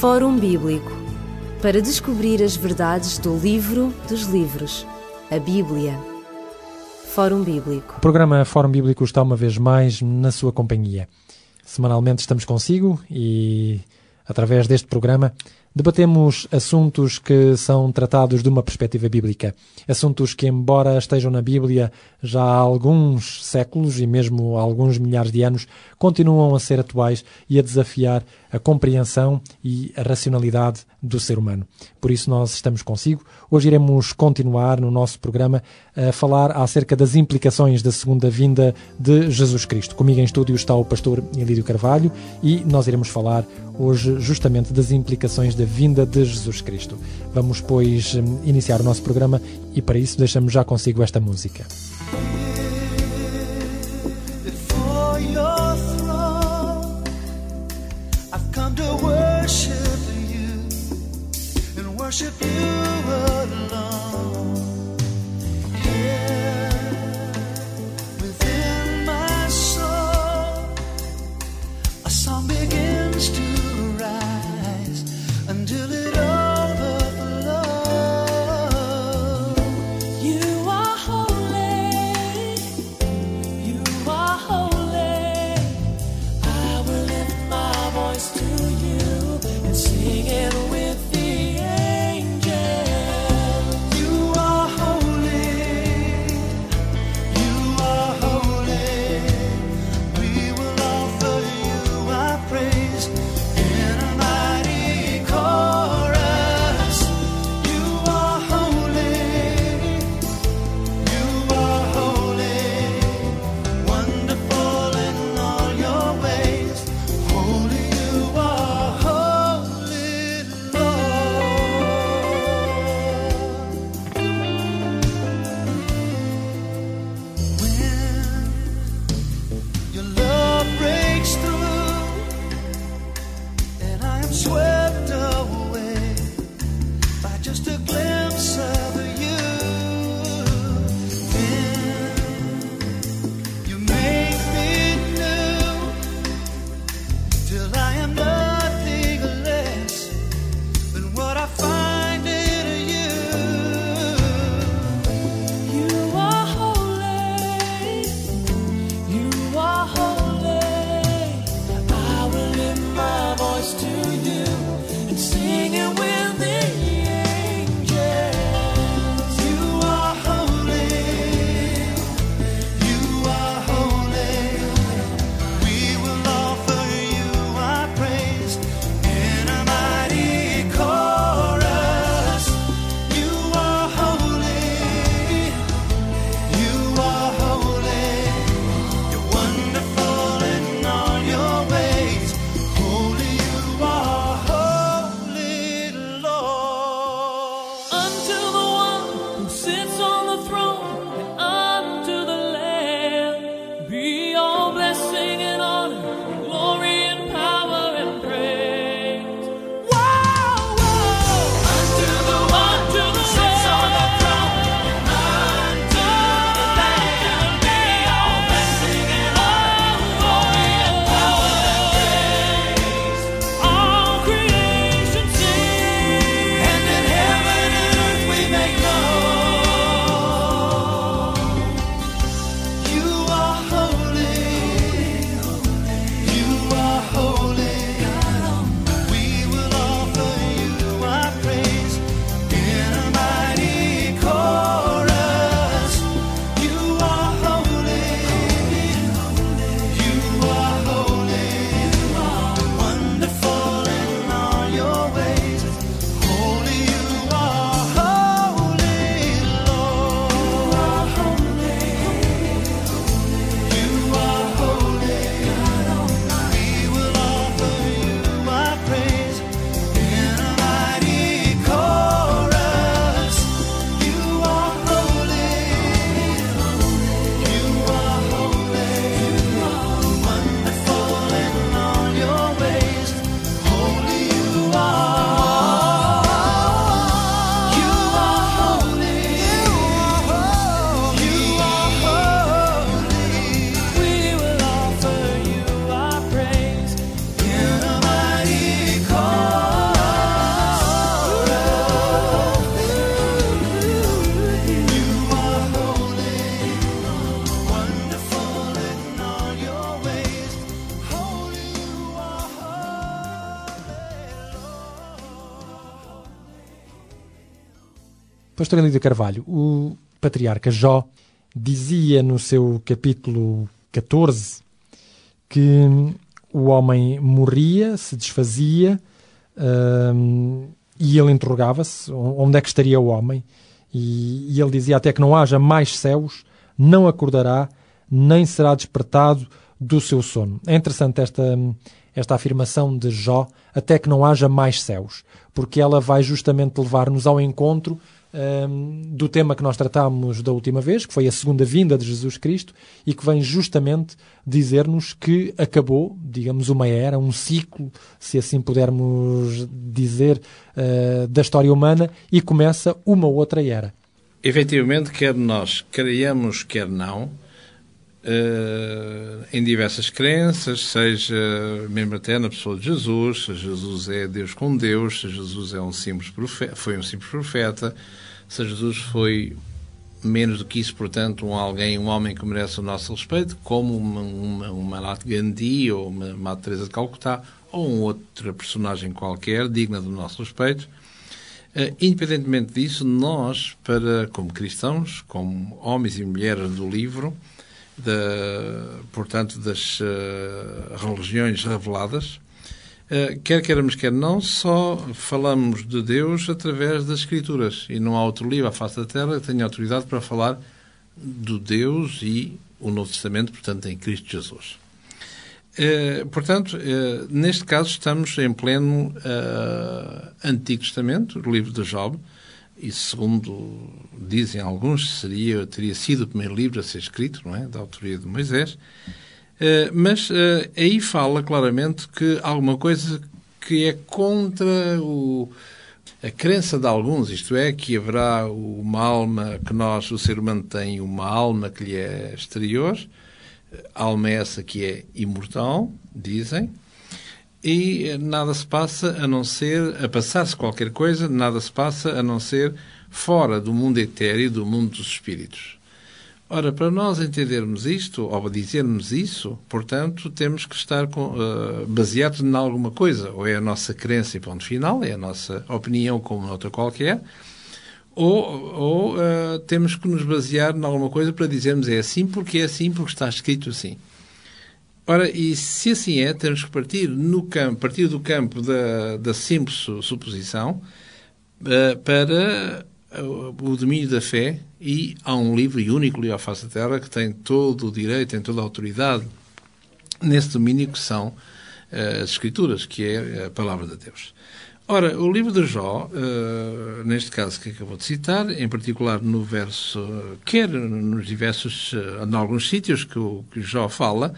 Fórum Bíblico para descobrir as verdades do livro dos livros, a Bíblia. Fórum Bíblico. O programa Fórum Bíblico está uma vez mais na sua companhia. Semanalmente estamos consigo e, através deste programa, debatemos assuntos que são tratados de uma perspectiva bíblica. Assuntos que, embora estejam na Bíblia já há alguns séculos e mesmo há alguns milhares de anos, continuam a ser atuais e a desafiar a compreensão e a racionalidade do ser humano. Por isso, nós estamos consigo. Hoje iremos continuar no nosso programa a falar acerca das implicações da segunda vinda de Jesus Cristo. Comigo em estúdio está o pastor Elídio Carvalho e nós iremos falar hoje justamente das implicações da vinda de Jesus Cristo. Vamos, pois, iniciar o nosso programa e para isso deixamos já consigo esta música. worship you alone. Pastor Elídio Carvalho, o patriarca Jó dizia no seu capítulo 14 que o homem morria, se desfazia hum, e ele interrogava-se onde é que estaria o homem e, e ele dizia até que não haja mais céus, não acordará, nem será despertado do seu sono. É interessante esta, esta afirmação de Jó, até que não haja mais céus, porque ela vai justamente levar-nos ao encontro um, do tema que nós tratámos da última vez, que foi a segunda vinda de Jesus Cristo, e que vem justamente dizer-nos que acabou, digamos, uma era, um ciclo, se assim pudermos dizer, uh, da história humana, e começa uma outra era. Efetivamente, quer nós creiamos, quer não, Uh, em diversas crenças, seja mesmo até na pessoa de Jesus, se Jesus é Deus com Deus, se Jesus é um simples profeta, foi um simples profeta, se Jesus foi menos do que isso, portanto, um alguém, um homem que merece o nosso respeito, como uma, uma, uma Gandhi ou uma Madre Teresa de Calcutá ou uma outra personagem qualquer digna do nosso respeito. Uh, independentemente disso, nós, para como cristãos, como homens e mulheres do livro, da, portanto, das uh, religiões reveladas, uh, quer queiramos, quer não, só falamos de Deus através das Escrituras. E não há outro livro à face da Terra que tenha autoridade para falar do Deus e o Novo Testamento, portanto, em Cristo Jesus. Uh, portanto, neste caso, estamos em pleno Antigo Testamento, o livro de Job, e segundo dizem alguns, seria, teria sido o primeiro livro a ser escrito, não é? Da autoria de Moisés. Uh, mas uh, aí fala claramente que alguma coisa que é contra o, a crença de alguns, isto é, que haverá uma alma que nós, o ser humano tem uma alma que lhe é exterior, alma essa que é imortal, dizem, e nada se passa a não ser, a passar-se qualquer coisa, nada se passa a não ser fora do mundo etéreo, do mundo dos espíritos. Ora, para nós entendermos isto, ou dizermos isso, portanto, temos que estar com, uh, baseados em alguma coisa. Ou é a nossa crença e ponto final, é a nossa opinião como outra qualquer, ou, ou uh, temos que nos basear em alguma coisa para dizermos é assim porque é assim, porque está escrito assim. Ora, e se assim é, temos que partir, no campo, partir do campo da, da simples suposição uh, para uh, o domínio da fé e há um livro, e único livro à face da Terra, que tem todo o direito, tem toda a autoridade nesse domínio que são uh, as Escrituras, que é a Palavra de Deus. Ora, o livro de Jó, uh, neste caso que acabou de citar, em particular no verso, quer nos diversos, em alguns sítios que o que Jó fala,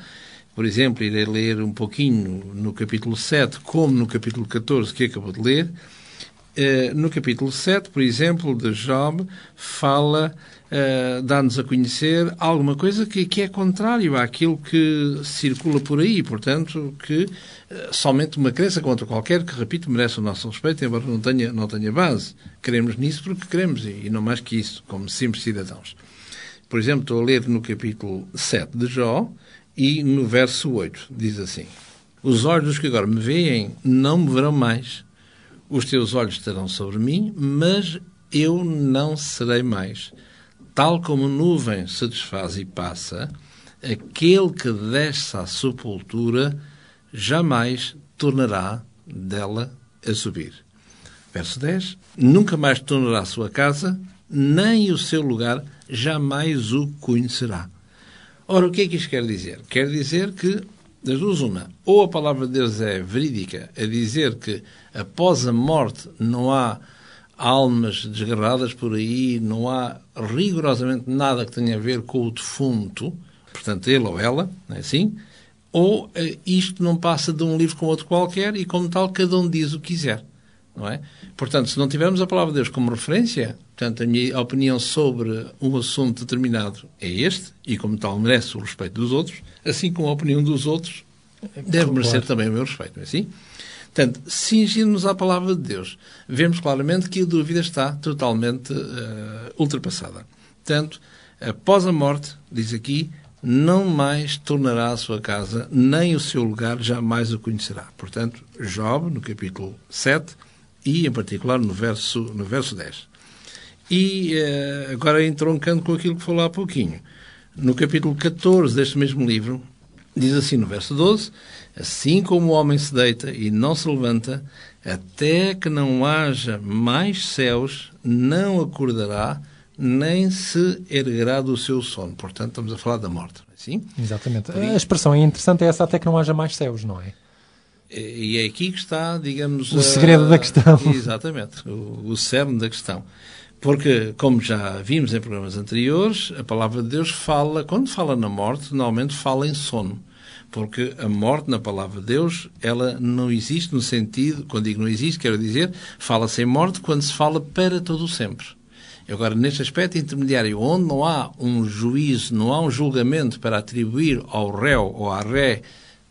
por exemplo, irei ler um pouquinho no capítulo 7, como no capítulo 14 que acabou de ler. Uh, no capítulo 7, por exemplo, de Job, fala, uh, dá-nos a conhecer alguma coisa que, que, é contrário àquilo que circula por aí, portanto, que uh, somente uma crença contra qualquer, que, repito, merece o nosso respeito, embora não tenha, não tenha base. Queremos nisso porque queremos, e, não mais que isso, como simples cidadãos. Por exemplo, estou a ler no capítulo 7 de Jó, e no verso 8 diz assim: Os olhos dos que agora me veem não me verão mais. Os teus olhos estarão sobre mim, mas eu não serei mais. Tal como nuvem se desfaz e passa, aquele que desce à sepultura jamais tornará dela a subir. Verso 10: Nunca mais tornará a sua casa, nem o seu lugar jamais o conhecerá. Ora, o que é que isto quer dizer? Quer dizer que, das duas, uma, ou a palavra de Deus é verídica, a dizer que após a morte não há almas desgarradas por aí, não há rigorosamente nada que tenha a ver com o defunto, portanto, ele ou ela, não é assim? Ou eh, isto não passa de um livro com outro qualquer e, como tal, cada um diz o que quiser não é? Portanto, se não tivermos a palavra de Deus como referência, portanto, a minha opinião sobre um assunto determinado é este, e como tal merece o respeito dos outros, assim como a opinião dos outros deve merecer também o meu respeito, não é assim? Portanto, cingirmos à palavra de Deus, vemos claramente que a dúvida está totalmente uh, ultrapassada. Portanto, após a morte, diz aqui, não mais tornará a sua casa, nem o seu lugar jamais o conhecerá. Portanto, Job, no capítulo 7, e, em particular, no verso, no verso 10. E eh, agora entroncando com aquilo que falou há pouquinho. No capítulo 14 deste mesmo livro, diz assim no verso 12: Assim como o homem se deita e não se levanta, até que não haja mais céus, não acordará, nem se erguerá do seu sono. Portanto, estamos a falar da morte. é Assim? Exatamente. A expressão é interessante é essa até que não haja mais céus, não é? E é aqui que está, digamos... O a- segredo da questão. Exatamente, o, o cerne da questão. Porque, como já vimos em programas anteriores, a palavra de Deus fala, quando fala na morte, normalmente fala em sono. Porque a morte, na palavra de Deus, ela não existe no sentido, quando digo não existe, quero dizer, fala-se em morte quando se fala para todo o sempre. Agora, neste aspecto intermediário, onde não há um juízo, não há um julgamento para atribuir ao réu ou à ré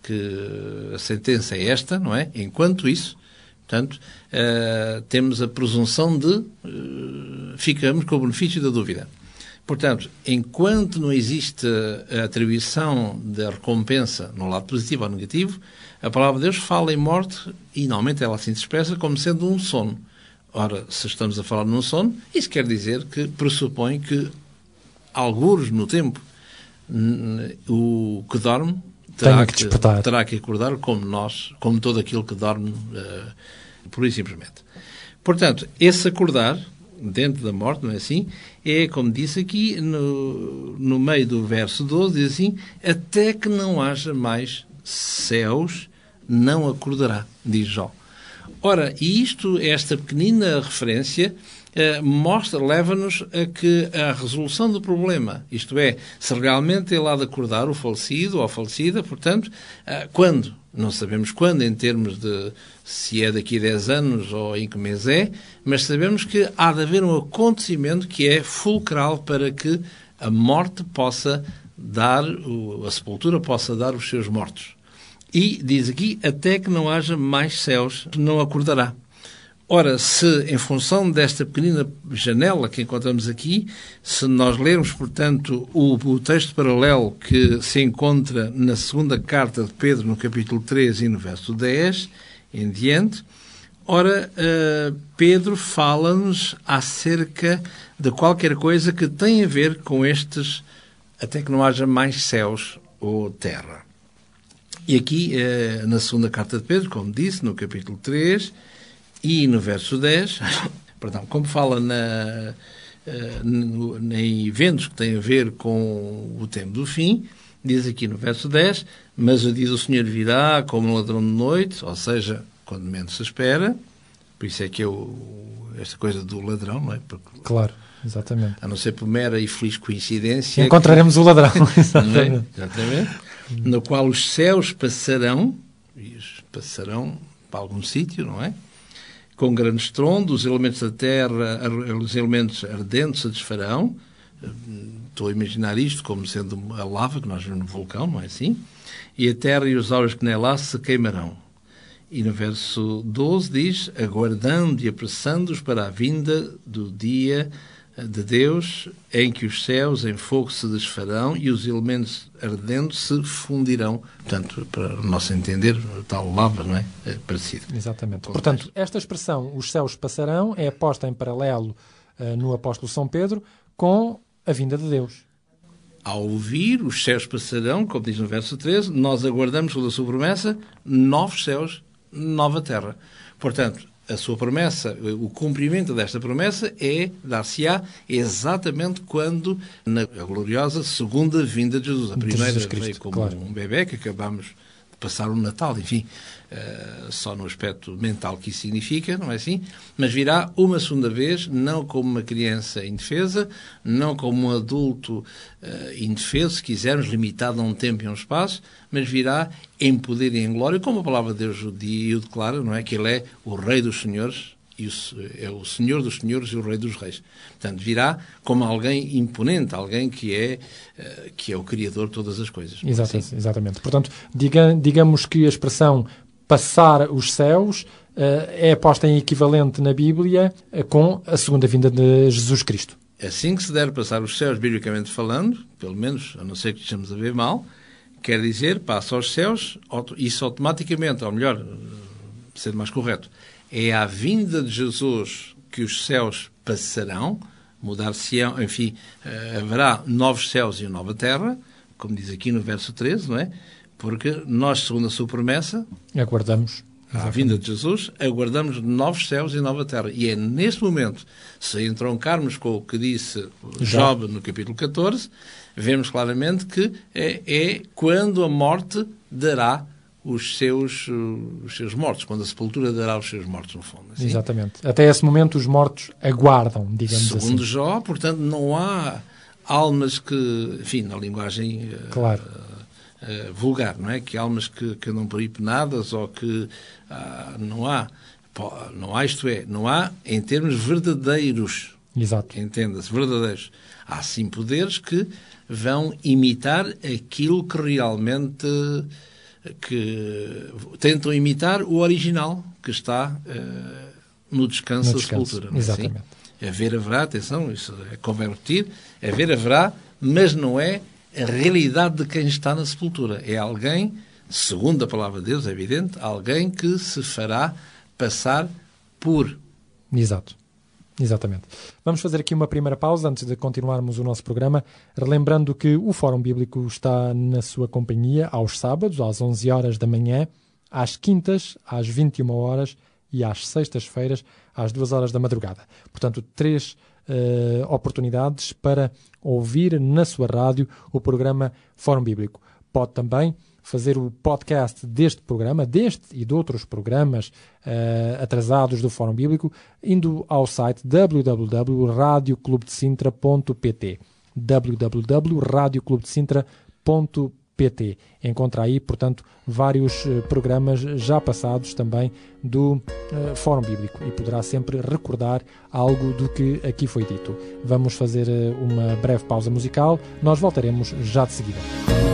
que a sentença é esta, não é? Enquanto isso, portanto, eh, temos a presunção de eh, ficamos com o benefício da dúvida. Portanto, enquanto não existe a atribuição da recompensa no lado positivo ou negativo, a palavra de Deus fala em morte e normalmente ela assim se expressa como sendo um sono. Ora, se estamos a falar num sono, isso quer dizer que pressupõe que, alguns no tempo, o que dorme terá que despertar. terá que acordar como nós, como todo aquilo que dorme, eh, pura e simplesmente. Portanto, esse acordar, dentro da morte, não é assim? É, como disse aqui, no, no meio do verso 12, diz assim: Até que não haja mais céus, não acordará, diz Jó. Ora, e isto, esta pequenina referência, mostra, leva-nos a que a resolução do problema, isto é, se realmente ele há de acordar o falecido ou a falecida, portanto, eh, quando? Não sabemos quando, em termos de se é daqui a 10 anos ou em que mês é, mas sabemos que há de haver um acontecimento que é fulcral para que a morte possa dar, a sepultura possa dar os seus mortos. E diz aqui, até que não haja mais céus, não acordará. Ora, se em função desta pequenina janela que encontramos aqui, se nós lermos, portanto, o, o texto paralelo que se encontra na segunda carta de Pedro, no capítulo 3 e no verso 10, em diante, ora, eh, Pedro fala-nos acerca de qualquer coisa que tem a ver com estes, até que não haja mais céus ou terra. E aqui, eh, na segunda carta de Pedro, como disse, no capítulo 3 e no verso 10, perdão, como fala na, eh, no- em eventos que têm a ver com o tempo do fim, diz aqui no verso 10, mas o dia do Senhor virá como um ladrão de noite, ou seja, quando menos se espera, por isso é que eu, esta coisa do ladrão, não é? Porque, Claro, exatamente. a não ser por mera e feliz coincidência... que- Encontraremos o ladrão, é? exatamente. Exatamente. No qual os céus passarão, e os passarão para algum sítio, não é? Com grande estrondo, os elementos da terra, os elementos ardentes se desfarão. Estou a imaginar isto como sendo a lava que nós vemos no vulcão, não é assim? E a terra e os auras que nela se queimarão. E no verso 12 diz: aguardando e apressando-os para a vinda do dia de Deus, em que os céus em fogo se desfarão e os elementos ardentes se fundirão. Portanto, para o nosso entender, tal lava, não é? É parecido. Exatamente. Portanto, esta expressão, os céus passarão, é posta em paralelo eh, no apóstolo São Pedro com a vinda de Deus. Ao ouvir, os céus passarão, como diz no verso 13, nós aguardamos pela sua promessa, novos céus, nova terra. Portanto, a sua promessa, o cumprimento desta promessa é, dar-se-á exatamente quando, na gloriosa segunda vinda de Jesus. A primeira Jesus Cristo, veio como claro. um bebê que acabamos passar o Natal, enfim, eh, só no aspecto mental que isso significa, não é assim? Mas virá uma segunda vez, não como uma criança indefesa, não como um adulto eh, indefeso, se quisermos, limitado a um tempo e a um espaço, mas virá em poder e em glória, como a palavra de Deus o dia o declara, não é? Que Ele é o Rei dos Senhores, e o, é o Senhor dos Senhores e o Rei dos Reis. Portanto, virá como alguém imponente, alguém que é, eh, que é o Criador de todas as coisas. não é Exata- assim? Exatamente. Portanto, diga- digamos que a expressão passar os céus eh, é posta em equivalente na Bíblia eh, com a segunda vinda de Jesus Cristo. Assim que se der passar os céus, biblicamente falando, pelo menos, a não ser que estejamos a ver mal, quer dizer, passa aos céus, isso automaticamente, ou melhor, ser mais correto, é à vinda de Jesus que os céus passarão, mudar-se-ão, enfim, eh, haverá novos céus e uma nova terra, como diz aqui no verso 13, não é? Porque nós, segundo a sua promessa, Aguardamos. à vinda de Jesus, aguardamos novos céus e nova terra. E é neste momento, se entroncarmos com o que disse Job no capítulo 14, vemos claramente que é, é quando a morte dará os seus, uh, os seus mortos, quando a sepultura dará os seus mortos, no fundo. assim. Exatamente. Até esse momento os mortos aguardam, digamos Segundo assim. Jó, portanto, não há almas que, enfim, na linguagem eh, Claro. eh, vulgar, não é? Que almas que, que andam por aí penadas ou que ah, não há, não há, isto é, não há em termos verdadeiros, Exato. entenda-se, verdadeiros. Há sim poderes que vão imitar aquilo que realmente que tentam imitar o original que está eh, no descanso No da descanso, sepultura. é assim? exatamente. Haver haverá, atenção, isso é convém repetir, haver haverá, mas não é a realidade de quem está na sepultura. É alguém, segundo a palavra de Deus, é evidente, alguém que se fará passar por. Exato. Exatamente. Vamos fazer aqui uma primeira pausa antes de continuarmos o nosso programa, relembrando que o Fórum Bíblico está na sua companhia aos sábados, às 11 horas da manhã, às quintas, às 21 horas e às sextas-feiras, às 2 horas da madrugada. Portanto, três eh, oportunidades para ouvir na sua rádio o programa Fórum Bíblico. Pode também fazer o podcast deste programa, deste e de outros programas eh, atrasados do Fórum Bíblico, indo ao site www.radioclubdecintra.pt www.radioclubdecintra.pt Encontra aí, portanto, vários eh, programas já passados também do eh, Fórum Bíblico e poderá sempre recordar algo do que aqui foi dito. Vamos fazer uma breve pausa musical, nós voltaremos já de seguida.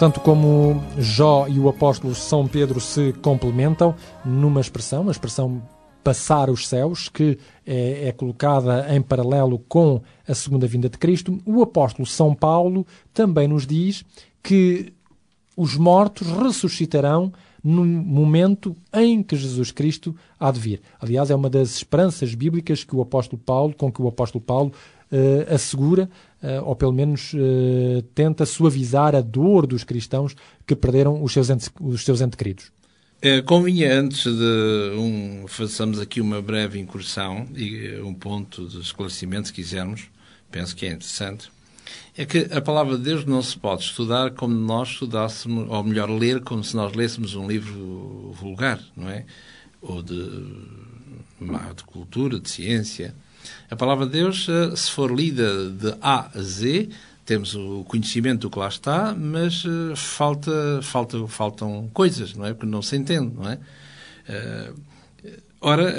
Portanto, como Jó e o apóstolo São Pedro se complementam numa expressão, a expressão passar os céus, que é, é, colocada em paralelo com a segunda vinda de Cristo. O apóstolo São Paulo também nos diz que os mortos ressuscitarão no momento em que Jesus Cristo há de vir. Aliás, é uma das esperanças bíblicas que o apóstolo Paulo, com que o apóstolo Paulo uh, assegura, uh, ou pelo menos uh, tenta suavizar a dor dos cristãos que perderam os seus entes, os seus entes queridos. É, convinha antes de um, façamos aqui uma breve incursão e um ponto de esclarecimento, se quisermos, penso que é interessante, é que a palavra de Deus não se pode estudar como nós estudássemos, ou melhor, ler como se nós lêssemos um livro vulgar, não é? Ou de, de cultura, de ciência. A palavra de Deus, se for lida de A a Z, temos o conhecimento do que lá está, mas uh, falta, falta, faltam coisas, não é? Porque não se entende, não é? Uh, ora,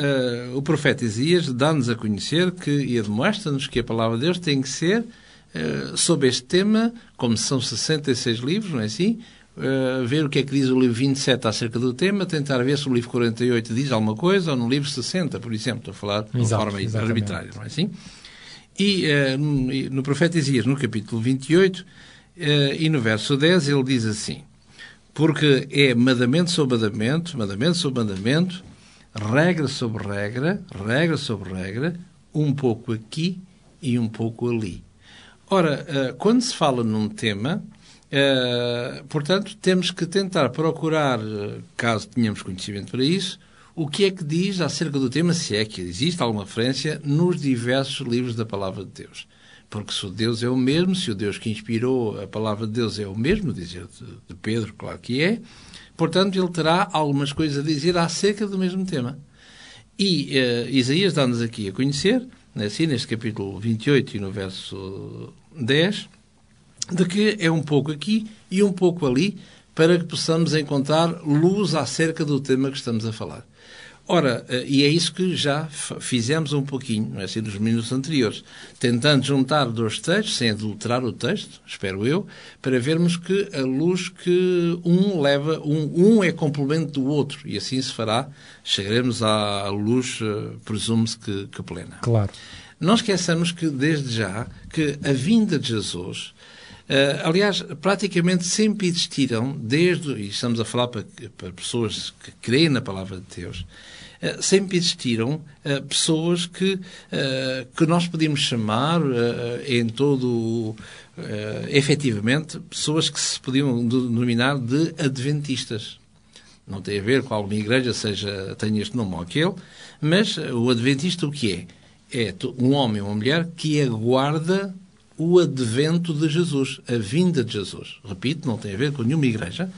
o profeta Isaías dá-nos a conhecer que, e demonstra-nos que a palavra de Deus tem que ser sobre este tema, como são 66 livros, não é assim? Ver o que é que diz o livro 27 acerca do tema, tentar ver se o livro 48 diz alguma coisa, ou no livro 60, por exemplo, estou a falar de Exato, forma exatamente. arbitrária, não é assim? E uh, no profeta Isaías, no capítulo 28, uh, e no verso 10, ele diz assim: Porque é mandamento sobre mandamento, mandamento sobre mandamento, regra sobre regra, regra sobre regra, um pouco aqui e um pouco ali. Ora, uh, quando se fala num tema, portanto, temos que tentar procurar, caso tenhamos conhecimento para isso, o que é que diz acerca do tema, se é que existe alguma referência, nos diversos livros da Palavra de Deus. Porque se o Deus é o mesmo, se o Deus que inspirou a Palavra de Deus é o mesmo, dizer de Pedro, claro que é, portanto ele terá algumas coisas a dizer acerca do mesmo tema. E uh, Isaías dá-nos aqui a conhecer, assim, neste capítulo 28 e no verso 10, de que é um pouco aqui e um pouco ali, para que possamos encontrar luz acerca do tema que estamos a falar. Ora, e é isso que já fizemos um pouquinho, não é assim, nos minutos anteriores, tentando juntar dois textos, sem adulterar o texto, espero eu, para vermos que a luz que um leva, um, um é complemento do outro, e assim se fará, chegaremos à luz, presume-se que, que plena. Claro. Não esqueçamos que, desde já, que a vinda de Jesus aliás, praticamente sempre existiram, desde, e estamos a falar para, para pessoas que creem na palavra de Deus, uh, sempre existiram uh, pessoas que, que nós podíamos chamar em todo, efetivamente, pessoas que se podiam denominar de adventistas. Não tem a ver com alguma igreja, seja tenha este nome ou aquele, mas o adventista o que é? É um homem ou uma mulher que aguarda o advento de Jesus, a vinda de Jesus. Repito, não tem a ver com nenhuma igreja.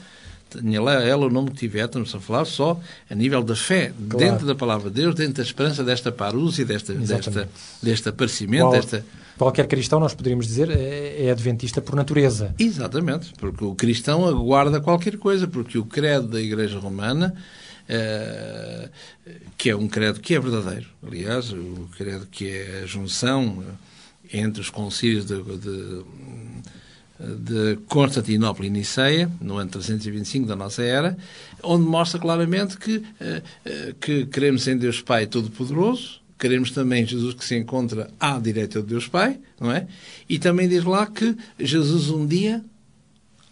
Tenha lá ela o nome que tiver, estamos a falar só a nível da fé, Claro. dentro da palavra de Deus, dentro da esperança desta parúzia, desta, desta, deste aparecimento, Qual- desta... Qualquer cristão, nós poderíamos dizer, é, é adventista por natureza. Exatamente, porque o cristão aguarda qualquer coisa, porque o credo da Igreja Romana, eh, que é um credo que é verdadeiro, aliás, o credo que é a junção entre os concílios de, de, de Constantinopla e Niceia, no ano 325 da nossa era, onde mostra claramente que, eh, eh, que queremos em Deus Pai Todo-Poderoso, queremos também Jesus que se encontra à direita de Deus Pai, não é? E também diz lá que Jesus um dia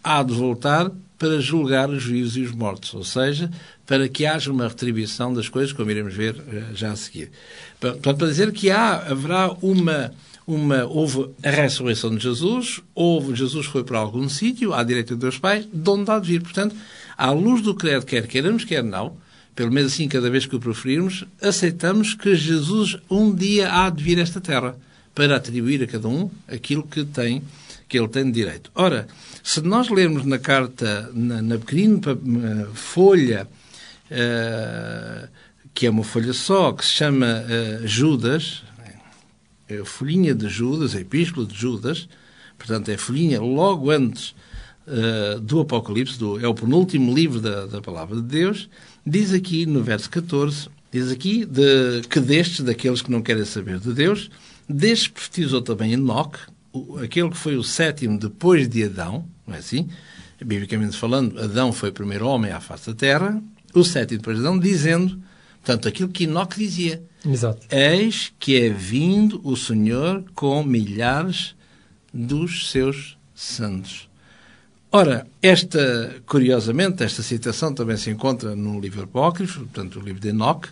há de voltar para julgar os vivos e os mortos, ou seja, para que haja uma retribuição das coisas, como iremos ver eh, já a seguir. Portanto, para dizer que há, haverá uma, uma, houve a ressurreição de Jesus, houve, Jesus foi para algum sítio, à direita de Deus Pai, de onde há de vir. Portanto, à luz do credo, quer queiramos, quer não, pelo menos assim cada vez que o proferirmos, aceitamos que Jesus um dia há de vir a esta terra para atribuir a cada um aquilo que tem, que ele tem de direito. Ora, se nós lermos na carta, na, na pequenina eh, folha, eh, que é uma folha só, que se chama eh, Judas, é a folhinha de Judas, a epístola de Judas, portanto é a folhinha logo antes eh, do Apocalipse, do, é o penúltimo livro da, da Palavra de Deus, diz aqui no verso 14, diz aqui de, que destes, daqueles que não querem saber de Deus, destes profetizou também Enoque, aquele que foi o sétimo depois de Adão, não é assim? biblicamente falando, Adão foi o primeiro homem à face da terra, o sétimo depois de Adão, dizendo, portanto, aquilo que Enoque dizia. Exato. Eis que é vindo o Senhor com milhares dos seus santos. Ora, esta, curiosamente, esta citação também se encontra no livro apócrifo, portanto, o livro de Enoque,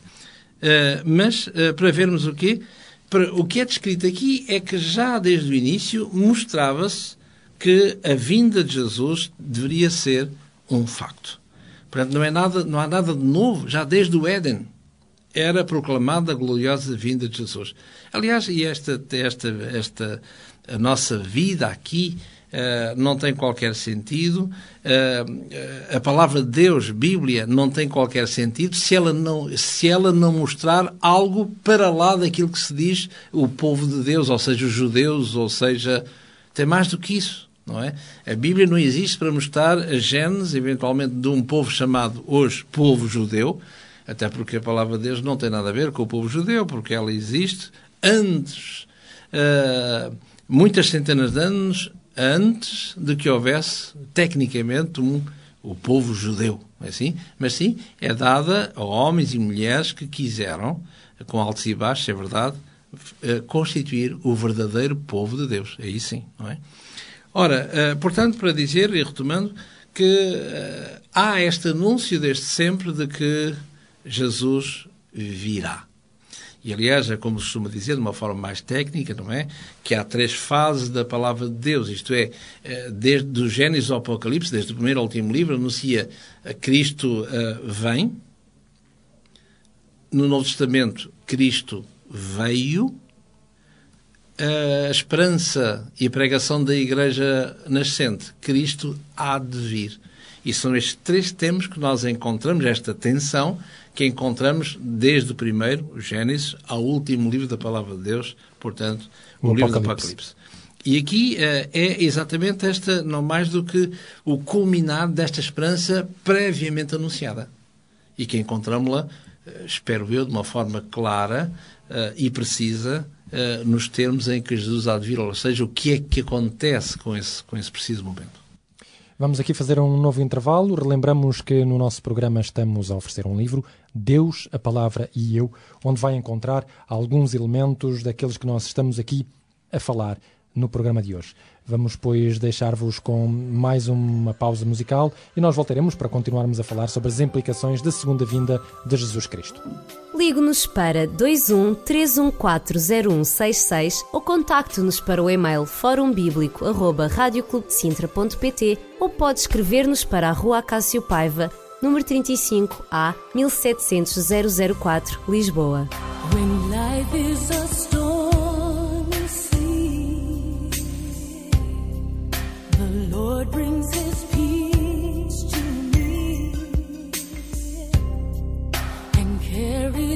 eh, mas eh, para vermos o quê? Para- o que é descrito aqui é que já desde o início mostrava-se que a vinda de Jesus deveria ser um facto. Portanto, não, é nada, não há nada de novo, já desde o Éden era proclamada a gloriosa vinda de Jesus. Aliás, e esta, esta, esta a nossa vida aqui eh, não tem qualquer sentido. Eh, a palavra de Deus, Bíblia, não tem qualquer sentido se ela não, se ela não mostrar algo para lá daquilo que se diz o povo de Deus, ou seja, os judeus, ou seja, tem mais do que isso. Não é? A Bíblia não existe para mostrar a genes, eventualmente, de um povo chamado hoje povo judeu, até porque a palavra de Deus não tem nada a ver com o povo judeu, porque ela existe antes, ah, muitas centenas de anos antes de que houvesse, tecnicamente, um, o povo judeu. É assim? Mas sim, é dada a homens e mulheres que quiseram, com altos e baixos, é verdade, eh, constituir o verdadeiro povo de Deus. Aí sim, não é? Ora, eh, portanto, para dizer, e retomando, que há este anúncio desde sempre de que Jesus virá. E, aliás, é como se costuma dizer, de uma forma mais técnica, não é? Que há três fases da palavra de Deus, isto é, eh, desde o Gênesis ao Apocalipse, desde o primeiro ao último livro, anuncia eh, Cristo eh, vem. No Novo Testamento, Cristo veio. A esperança e a pregação da Igreja nascente, Cristo há de vir. E são estes três temas que nós encontramos, esta tensão que encontramos desde o primeiro, Gênesis, ao último livro da Palavra de Deus, portanto, o, O livro do Apocalipse. E aqui eh, é exatamente esta, não mais do que o culminar desta esperança previamente anunciada. E que encontramos-la, eh, espero eu, de uma forma clara eh, e precisa, nos termos em que Jesus há de vir, ou seja, o que é que acontece com esse, com esse preciso momento. Vamos aqui fazer um novo intervalo. Relembramos que no nosso programa estamos a oferecer um livro, Deus, a Palavra e Eu, onde vai encontrar alguns elementos daqueles que nós estamos aqui a falar no programa de hoje. Vamos, pois, deixar-vos com mais uma pausa musical e nós voltaremos para continuarmos a falar sobre as implicações da segunda vinda de Jesus Cristo. Ligue-nos para 21 3140166 ou contacte-nos para o e-mail forumbíblico.radioclubdecintra.pt ou pode escrever-nos para a Rua Acácio Paiva, número 35 A 1700 004, Lisboa.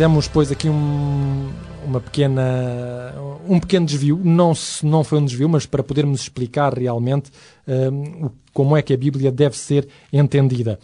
Fizemos, pois, aqui um, uma pequena, um pequeno desvio. Não, se- não foi um desvio, mas para podermos explicar realmente o- como é que a Bíblia deve ser entendida.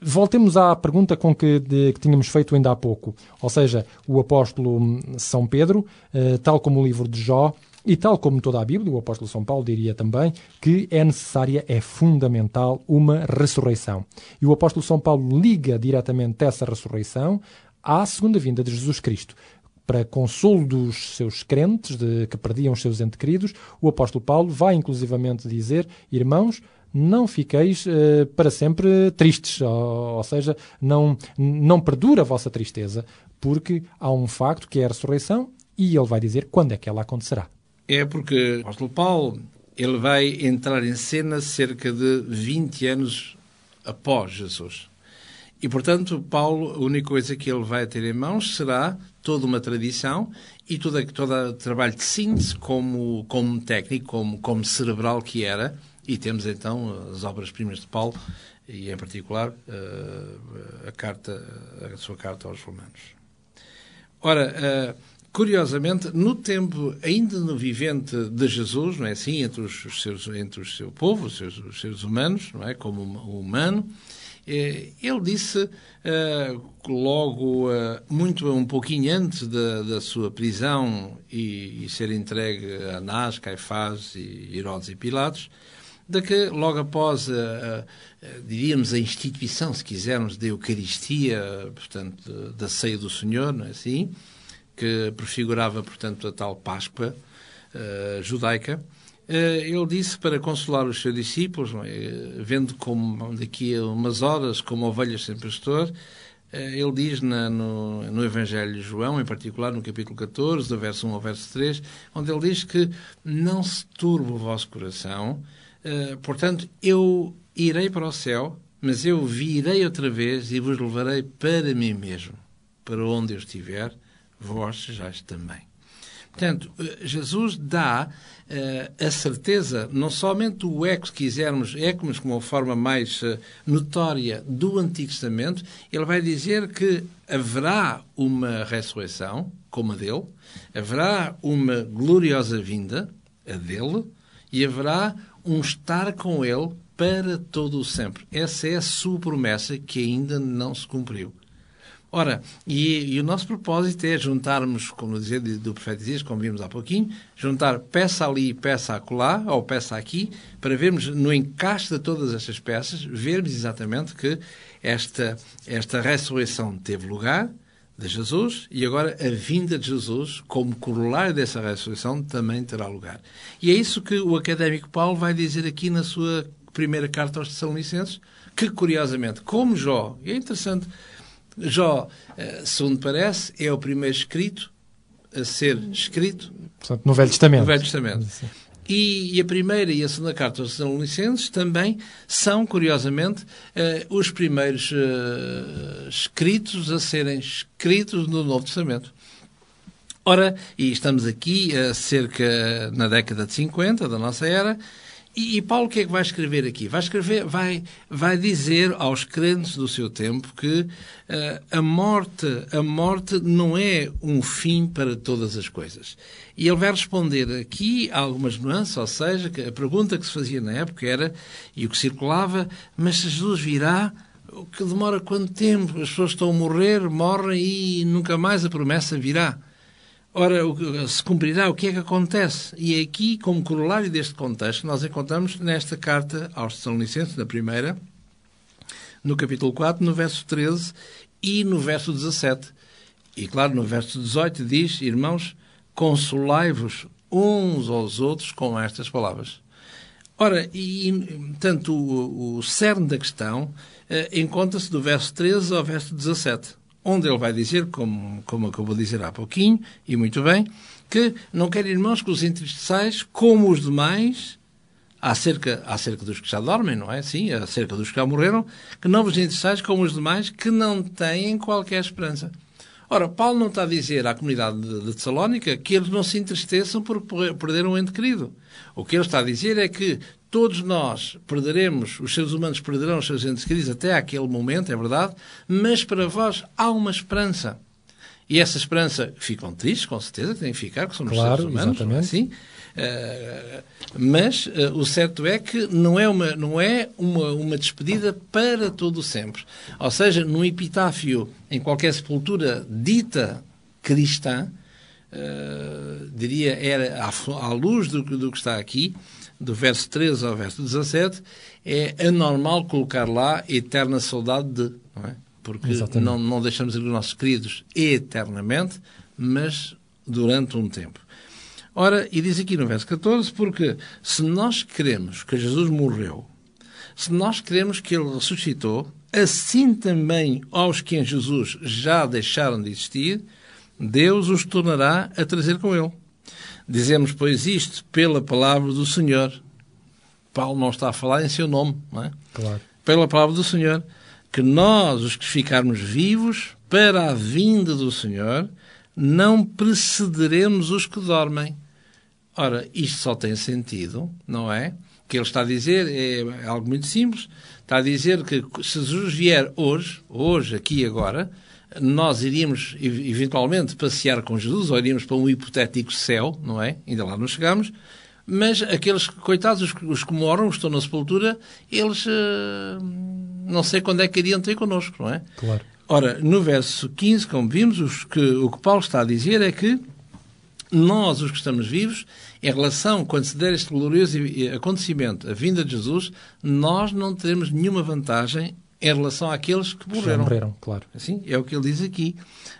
Voltemos à pergunta com que, de- que tínhamos feito ainda há pouco. Ou seja, o apóstolo São Pedro, eh, tal como o livro de Jó, e tal como toda a Bíblia, o apóstolo São Paulo diria também que é necessária, é fundamental uma ressurreição. E o apóstolo São Paulo liga diretamente essa ressurreição à segunda vinda de Jesus Cristo. Para consolo dos seus crentes de, que perdiam os seus entes queridos, o apóstolo Paulo vai inclusivamente dizer: Irmãos, não fiqueis eh, para sempre tristes, ou, ou seja, não, não perdura a vossa tristeza, porque há um facto que é a ressurreição e ele vai dizer quando é que ela acontecerá. É porque o apóstolo Paulo ele vai entrar em cena cerca de 20 anos após Jesus. E, portanto, Paulo, a única coisa que ele vai ter em mãos será toda uma tradição e todo, o trabalho de síntese como, como técnico, como, como cerebral que era. E temos, então, as obras-primas de Paulo e, em particular, eh, a, carta, a sua carta aos Romanos. Ora, eh, curiosamente, no tempo ainda no vivente de Jesus, não é assim, entre os, seus, entre o seu povo, os seus, os seres humanos, não é, como um humano, ele disse eh, logo eh, muito um pouquinho antes da, da sua prisão e, e ser entregue a Anás, Caifás e Herodes e Pilatos, de que logo após, a, a- diríamos, a instituição, se quisermos, da Eucaristia, portanto, da ceia do Senhor, não é assim? Que prefigurava, portanto, a tal Páscoa eh, judaica, eh, ele disse para consolar os seus discípulos, é? vendo como daqui a umas horas, como ovelhas sem pastor, eh, ele diz na- no, no Evangelho de João, em particular no capítulo 14, do verso 1 ao verso 3, onde ele diz que não se turbe o vosso coração, eh, portanto, eu irei para o céu, mas eu virei outra vez e vos levarei para mim mesmo. Para onde eu estiver, vós sejais também. Portanto, eh, Jesus dá eh, a certeza, não somente o eco, se quisermos, eco, mas como forma mais eh, notória do Antigo Testamento, ele vai dizer que haverá uma ressurreição, como a dele, haverá uma gloriosa vinda, a dele, e haverá um estar com ele para todo o sempre. Essa é a sua promessa que ainda não se cumpriu. Ora, e, e o nosso propósito é juntarmos, como dizia do profeta Isaías, como vimos há pouquinho, juntar peça ali, peça acolá, ou peça aqui, para vermos no encaixe de todas estas peças, vermos exatamente que esta, esta ressurreição teve lugar, de Jesus, e agora a vinda de Jesus, como corolário dessa ressurreição, também terá lugar. E é isso que o académico Paulo vai dizer aqui na sua primeira carta aos Tessalonicenses, que curiosamente, como Jó, é interessante, Jó, eh, segundo parece, é o primeiro escrito a ser escrito Portanto, no Velho Testamento. no Velho Testamento. E, e a primeira e a segunda carta aos Tessalonicenses também são, curiosamente, eh, os primeiros eh, escritos a serem escritos no Novo Testamento. Ora, e estamos aqui cerca na década de 50 da nossa era, e, e Paulo o que é que vai escrever aqui? Vai escrever, vai, vai dizer aos crentes do seu tempo que eh, a morte, a morte não é um fim para todas as coisas. E ele vai responder aqui a algumas nuances, ou seja, que a pergunta que se fazia na época era, e o que circulava, mas se Jesus virá, o que demora quanto tempo? As pessoas estão a morrer, morrem e nunca mais a promessa virá. Ora, se cumprirá, o que é que acontece? E é aqui, como corolário deste contexto, nós encontramos nesta carta aos Tessalonicenses, na primeira, no capítulo 4, no verso 13 e no verso 17. E claro, no verso 18 diz, irmãos, consolai-vos uns aos outros com estas palavras. Ora, e tanto o, o cerne da questão eh, encontra-se do verso 13 ao verso 17, onde ele vai dizer, como, como acabou de dizer há pouquinho, e muito bem, que não quer irmãos que os entristeçais, como os demais, acerca, acerca dos que já dormem, não é? Sim, acerca dos que já morreram, que não vos entristeçais como os demais, que não têm qualquer esperança. Ora, Paulo não está a dizer à comunidade de, Tessalónica que eles não se entristeçam por per- perder um ente querido. O que ele está a dizer é que todos nós perderemos, os seres humanos perderão os seus entes queridos até aquele momento, é verdade, mas para vós há uma esperança. E essa esperança, ficam tristes, com certeza, que têm que ficar, que somos Claro, seres humanos, é exatamente. assim? Eh, mas eh, o certo é que não é, uma, não é uma, uma despedida para todo sempre. Ou seja, num epitáfio, em qualquer sepultura dita cristã, eh, diria, era à, à luz do, que- do que está aqui, do verso 13 ao verso 17, é anormal colocar lá eterna saudade de, não é? Porque Exatamente. não, não deixamos ir os nossos queridos eternamente, mas durante um tempo. Ora, e diz aqui no verso 14, porque se nós queremos que Jesus morreu, se nós queremos que ele ressuscitou, assim também aos que em Jesus já deixaram de existir, Deus os tornará a trazer com ele. Dizemos, pois, isto pela palavra do Senhor. Paulo não está a falar em seu nome, não é? Claro. pela palavra do Senhor, que nós, os que ficarmos vivos, para a vinda do Senhor, não precederemos os que dormem. Ora, isto só tem sentido, não é? O que ele está a dizer é algo muito simples. Está a dizer que se Jesus vier hoje, hoje, aqui e agora, nós iríamos ev- eventualmente passear com Jesus, ou iríamos para um hipotético céu, não é? Ainda lá não chegamos. Mas aqueles coitados, os, que- os que moram, os que estão na sepultura, eles eh, não sei quando é que iriam ter connosco, não é? Claro. Ora, no verso 15, como vimos, os que- o que Paulo está a dizer é que nós, os que estamos vivos, em relação, quando se der este glorioso e- e acontecimento, a vinda de Jesus, nós não teremos nenhuma vantagem em relação àqueles que Já morreram. morreram, claro. Assim, é o que ele diz aqui.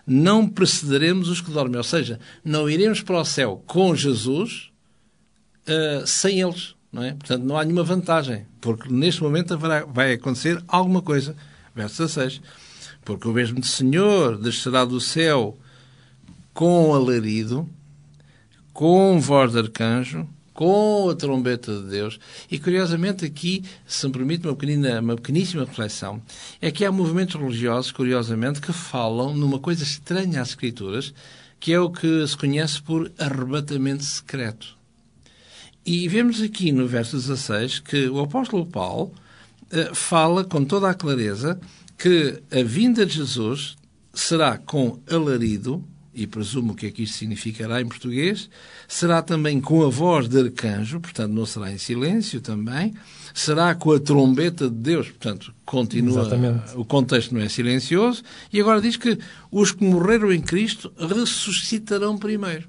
Não precederemos os que dormem, ou seja, não iremos para o céu com Jesus ah, sem eles, não é? Portanto, não há nenhuma vantagem, porque neste momento haverá, vai acontecer alguma coisa. Verso 16. Porque o mesmo Senhor descerá do céu com alarido, com voz de arcanjo, com a trombeta de Deus. E curiosamente aqui, se me permite uma, pequenina, uma pequeníssima reflexão, é que há movimentos religiosos, curiosamente, que falam numa coisa estranha às Escrituras, que é o que se conhece por arrebatamento secreto. E vemos aqui no verso 16 que o apóstolo Paulo eh, fala com toda a clareza que a vinda de Jesus será com alarido, e presumo que aqui isto significará em português, será também com a voz de arcanjo, portanto não será em silêncio também, será com a trombeta de Deus, portanto continua, Exatamente. o contexto não é silencioso, e agora diz que os que morreram em Cristo ressuscitarão primeiro.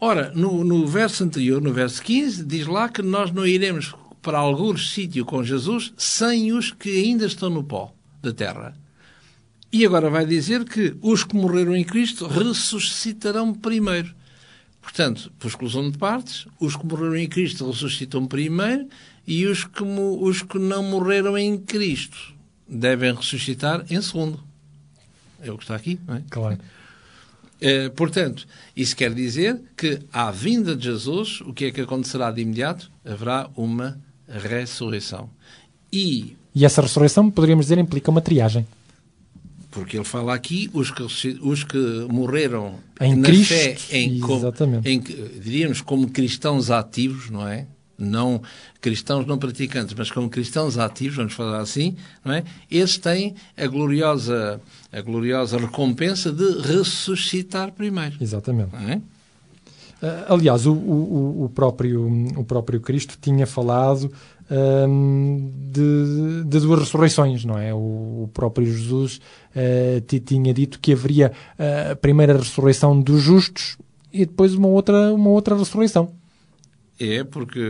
Ora, no, no verso anterior, no verso 15, diz lá que nós não iremos para algum sítio com Jesus sem os que ainda estão no pó da terra. E agora vai dizer que os que morreram em Cristo ressuscitarão primeiro. Portanto, por exclusão de partes, os que morreram em Cristo ressuscitam primeiro e os que, os que não morreram em Cristo devem ressuscitar em segundo. É o que está aqui, não é? Claro. Eh, portanto, isso quer dizer que à vinda de Jesus, o que é que acontecerá de imediato? Haverá uma ressurreição. E, E essa ressurreição, poderíamos dizer, implica uma triagem. Porque ele fala aqui, os que, os que morreram Em na Cristo, fé, em, co- exatamente. em diríamos como cristãos ativos, não é? Não cristãos não praticantes, mas como cristãos ativos, vamos falar assim, não é? Esses têm a gloriosa, a gloriosa recompensa de ressuscitar primeiro. Exatamente. É? Ah, Aliás, o, o- o próprio, o próprio Cristo tinha falado ahm, de, de duas ressurreições, não é? O, o próprio Jesus ah, ti- tinha dito que haveria ah, a primeira ressurreição dos justos e depois uma outra, uma outra ressurreição. É porque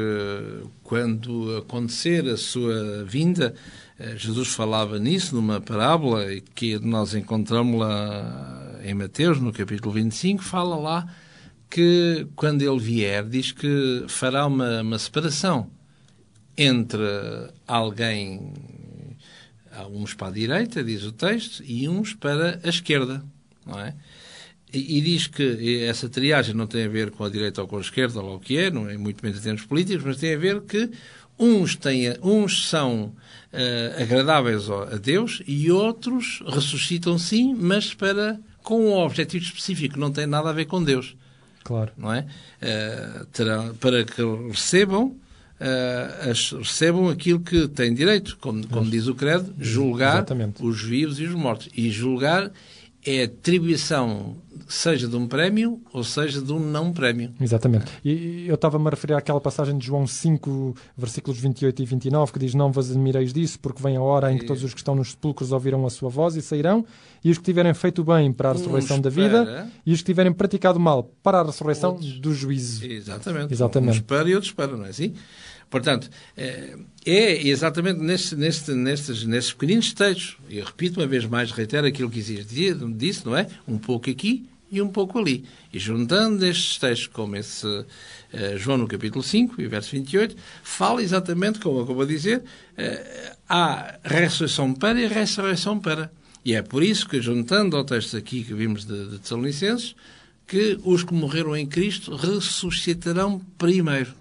quando acontecer a sua vinda, eh, Jesus falava nisso numa parábola que nós encontramos lá em Mateus, no capítulo 25, fala lá que quando ele vier, diz que fará uma, uma separação entre alguém, há uns para a direita, diz o texto, e uns para a esquerda, não é? E, e diz que essa triagem não tem a ver com a direita ou com a esquerda, ou o que é, não é muito menos em termos políticos, mas tem a ver que uns, têm, uns são eh, agradáveis a Deus e outros ressuscitam sim, mas para, com um objetivo específico, não tem nada a ver com Deus Claro. não é? Eh, terão, para que recebam, as- recebam aquilo que têm direito, como, como diz o credo, julgar Exatamente. os vivos e os mortos. E julgar é atribuição, seja de um prémio ou seja de um não prémio. Exatamente. E eu estava-me a referir àquela passagem de João 5, versículos 28 e 29, que diz: Não vos admireis disso, porque vem a hora em que todos os que estão nos sepulcros ouvirão a sua voz e sairão, e os que tiverem feito bem para a ressurreição Um da vida, e os que tiverem praticado mal para a ressurreição Outros. do juízo. Exatamente. Exatamente. Um espera e outro espera, não é assim? Portanto, eh, é exatamente neste, neste, nestes, pequeninos textos, eu repito uma vez mais, reitero aquilo que existe, disse, não é? Um pouco aqui e um pouco ali. E juntando estes textos, como esse eh, João no capítulo 5 e verso 28, fala exatamente, como eu acabo de dizer, eh, há ressurreição para e ressurreição para. E é por isso que, juntando ao texto aqui que vimos de, de Tessalonicenses, que os que morreram em Cristo ressuscitarão primeiro.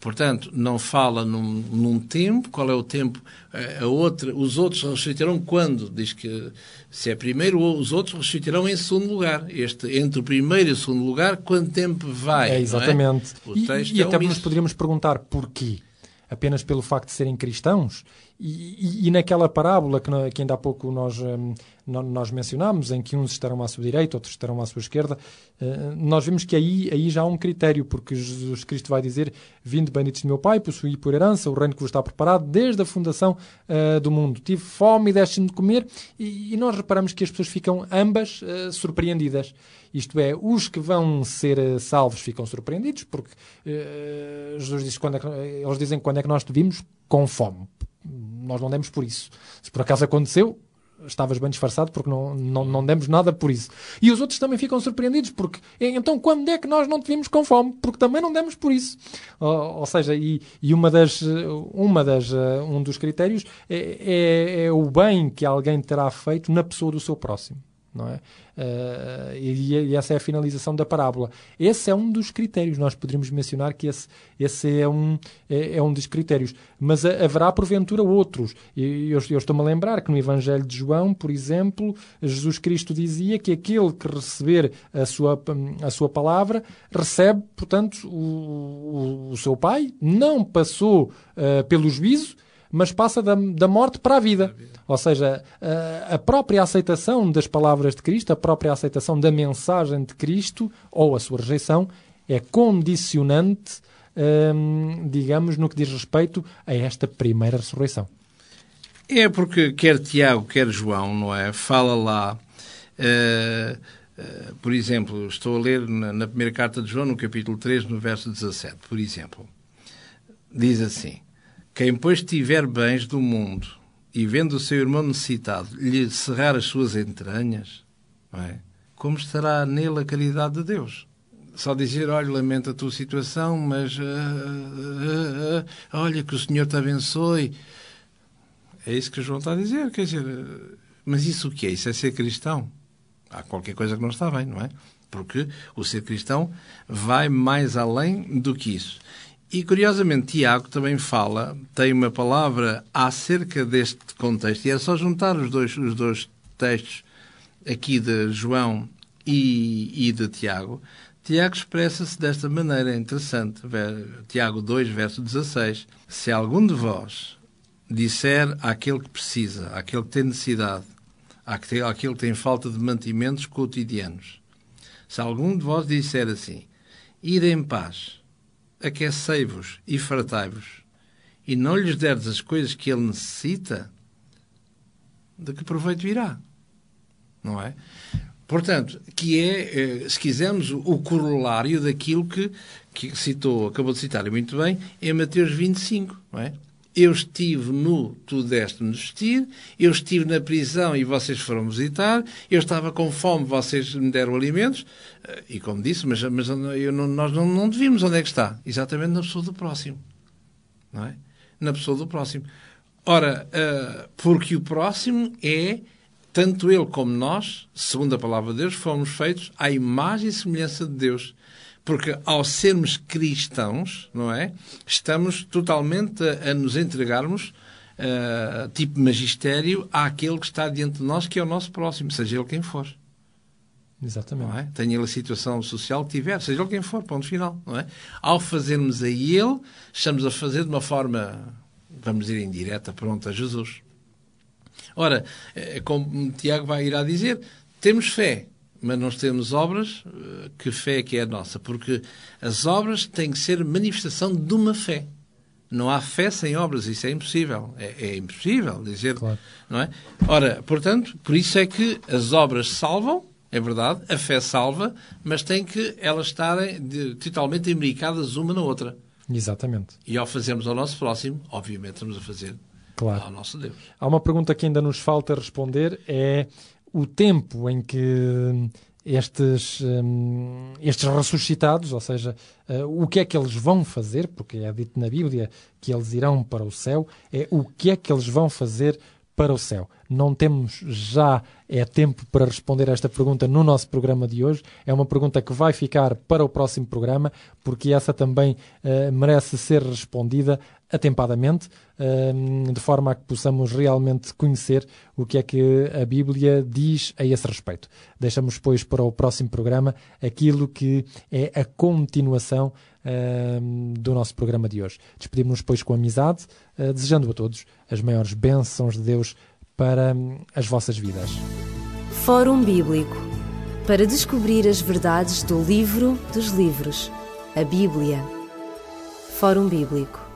Portanto, não fala num, num tempo, qual é o tempo, eh, a outra, os outros ressuscitarão quando? Diz que se é primeiro, ou os outros ressuscitarão em segundo lugar. Este, entre o primeiro e o segundo lugar, quanto tempo vai? É, não exatamente. O E, texto e é até um nos poderíamos perguntar porquê. Apenas pelo facto de serem cristãos? E, e- e naquela parábola que, que ainda há pouco nós, hum, nós mencionámos, em que uns estarão à sua direita, outros estarão à sua esquerda, eh, nós vemos que aí, aí já há um critério, porque Jesus Cristo vai dizer: Vinde benditos de meu Pai, possuí por herança o reino que vos está preparado desde a fundação eh, do mundo. Tive fome e deste-me de comer, e, e nós reparamos que as pessoas ficam ambas eh, surpreendidas. Isto é, os que vão ser eh, salvos ficam surpreendidos, porque eh, Jesus diz quando é que, eles dizem quando é que nós te vimos com fome. Nós não demos por isso. Se por acaso aconteceu, estavas bem disfarçado porque não, não, não demos nada por isso. E os outros também ficam surpreendidos porque "E então quando é que nós não te vimos com fome? Porque também não demos por isso. Ou, ou seja, e, e uma das, uma das, eh, um dos critérios é, é, é o bem que alguém terá feito na pessoa do seu próximo. Não é? Eh, e, e essa é a finalização da parábola. Esse é um dos critérios. Nós poderíamos mencionar que esse, esse é, um, é, é um dos critérios. Mas ha- haverá, porventura, outros. E eu, eu estou-me a lembrar que no Evangelho de João, por exemplo, Jesus Cristo dizia que aquele que receber a sua, a sua palavra recebe, portanto, o, o, o seu Pai. Não passou eh, pelo juízo, mas passa da, da morte para a vida. Ou seja, a, a própria aceitação das palavras de Cristo, a própria aceitação da mensagem de Cristo, ou a sua rejeição, é condicionante, hum, digamos, no que diz respeito a esta primeira ressurreição. É porque quer Tiago, quer João, não é? Fala lá. eh, eh, por exemplo, estou a ler na, na primeira carta de João, no capítulo 3, no verso 17, por exemplo. Diz assim: Quem, pois, tiver bens do mundo e vendo o seu irmão necessitado lhe cerrar as suas entranhas, é? como estará nele a caridade de Deus? Só dizer, olha, lamento a tua situação, mas ah, ah, ah, olha, que o Senhor te abençoe. É isso que João está a dizer. Quer dizer, mas isso o que é? Isso é ser cristão? Há qualquer coisa que não está bem, não é? Porque o ser cristão vai mais além do que isso. E, curiosamente, Tiago também fala, tem uma palavra acerca deste contexto, e é só juntar os dois, os dois textos aqui de João e, e de Tiago. Tiago expressa-se desta maneira interessante. Tiago 2, verso 16. Se algum de vós disser àquele que precisa, àquele que tem necessidade, àquele que tem falta de mantimentos cotidianos, se algum de vós disser assim, ide em paz, aquecei-vos e fartai-vos, e não lhes derdes as coisas que ele necessita, de que proveito irá? Não é? Portanto, que é, eh, se quisermos, o corolário daquilo que, que citou, acabou de citar muito bem, em Mateus 25, não é? Eu estive nu, tu deste-me de vestir, eu estive na prisão e vocês foram visitar, eu estava com fome, vocês me deram alimentos, Eh, e como disse, mas, mas eu não- nós não, não devimos onde é que está? Exatamente na pessoa do próximo, não é? Na pessoa do próximo. Ora, eh, porque o próximo é, tanto ele como nós, segundo a palavra de Deus, fomos feitos à imagem e semelhança de Deus. Porque ao sermos cristãos, não é? Estamos totalmente a, a nos entregarmos, eh, tipo magistério, àquele que está diante de nós, que é o nosso próximo, seja ele quem for. Exatamente. Não é? Tenha ele a situação social que tiver, seja ele quem for, ponto final. Não é? Ao fazermos a ele, estamos a fazer de uma forma, vamos dizer, indireta, pronto, a Jesus. Ora, é como Tiago vai irá dizer, temos fé, mas não temos obras, eh, que fé é que é a nossa? Porque as obras têm que ser manifestação de uma fé. Não há fé sem obras, isso é impossível. É, é impossível dizer, Claro. não é? Ora, portanto, por isso é que as obras salvam, é verdade, a fé salva, mas tem que elas estarem de- totalmente imbricadas uma na outra. Exatamente. E ao fazermos ao nosso próximo, obviamente estamos a fazer Claro. ao nosso Deus. Há uma pergunta que ainda nos falta responder: é o tempo em que hum, estes, hum, estes ressuscitados, ou seja, eh, o que é que eles vão fazer, porque é dito na Bíblia que eles irão para o céu, é o que é que eles vão fazer para o céu. Não temos já é tempo para responder a esta pergunta no nosso programa de hoje. É uma pergunta que vai ficar para o próximo programa, porque essa também eh, merece ser respondida atempadamente, eh, de forma a que possamos realmente conhecer o que é que a Bíblia diz a esse respeito. Deixamos, pois, para o próximo programa aquilo que é a continuação eh, do nosso programa de hoje. Despedimos-nos, pois, com amizade, eh, desejando a todos as maiores bênçãos de Deus para hum, as vossas vidas. Fórum Bíblico para descobrir as verdades do livro dos livros, a Bíblia. Fórum Bíblico